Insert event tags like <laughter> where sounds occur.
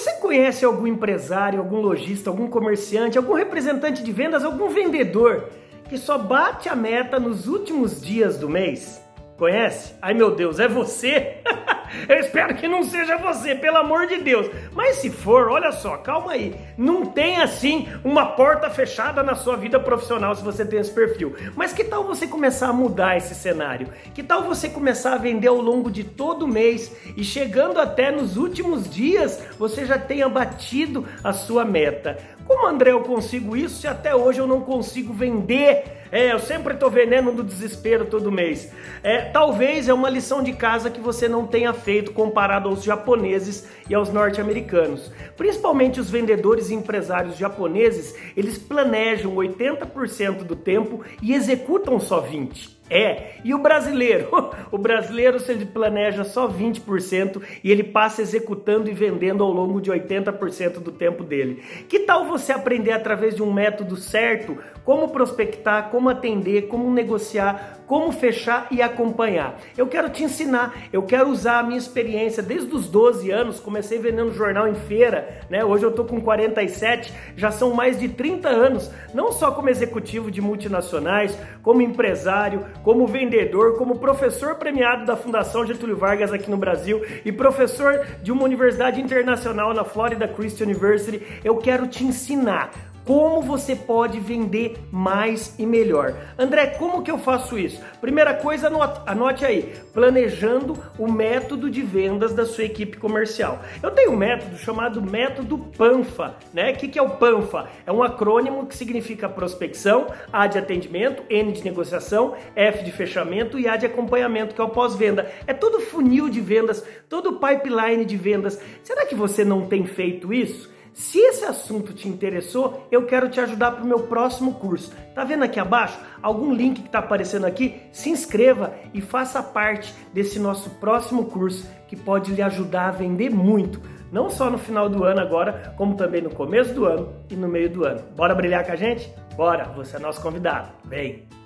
Você conhece algum empresário, algum lojista, algum comerciante, algum representante de vendas, algum vendedor que só bate a meta nos últimos dias do mês? Conhece? Ai meu Deus, é você? <laughs> Eu espero que não seja você, pelo amor de Deus. Mas se for, olha só, calma aí. Não tem assim uma porta fechada na sua vida profissional se você tem esse perfil. Mas que tal você começar a mudar esse cenário? Que tal você começar a vender ao longo de todo o mês e chegando até nos últimos dias você já tenha batido a sua meta? Como André eu consigo isso se até hoje eu não consigo vender? É, eu sempre estou vendendo do desespero todo mês. É, talvez é uma lição de casa que você não tenha feito comparado aos japoneses e aos norte-americanos. Principalmente os vendedores e empresários japoneses, eles planejam 80% do tempo e executam só 20%. É, e o brasileiro? <laughs> O brasileiro, se ele planeja só 20% e ele passa executando e vendendo ao longo de 80% do tempo dele. Que tal você aprender através de um método certo como prospectar, como atender, como negociar, como fechar e acompanhar? Eu quero te ensinar, eu quero usar a minha experiência desde os 12 anos, comecei vendendo jornal em feira, né? Hoje eu tô com 47, já são mais de 30 anos, não só como executivo de multinacionais, como empresário, como vendedor, como professor premiado da Fundação Getúlio Vargas aqui no Brasil e professor de uma universidade internacional na Florida Christian University, eu quero te ensinar como você pode vender mais e melhor. André, como que eu faço isso? Primeira coisa, anote aí, planejando o método de vendas da sua equipe comercial. Eu tenho um método chamado método PANFA, né? O que, que é o PANFA? É um acrônimo que significa prospecção, A de atendimento, N de negociação, F de fechamento e A de acompanhamento, que é o pós-venda. É todo funil de vendas, todo pipeline de vendas. Será que você não tem feito isso? Se esse assunto te interessou, eu quero te ajudar para o meu próximo curso. Tá vendo aqui abaixo algum link que está aparecendo aqui? Se inscreva e faça parte desse nosso próximo curso que pode lhe ajudar a vender muito, não só no final do ano agora, como também no começo do ano e no meio do ano. Bora brilhar com a gente? Bora, você é nosso convidado. Vem!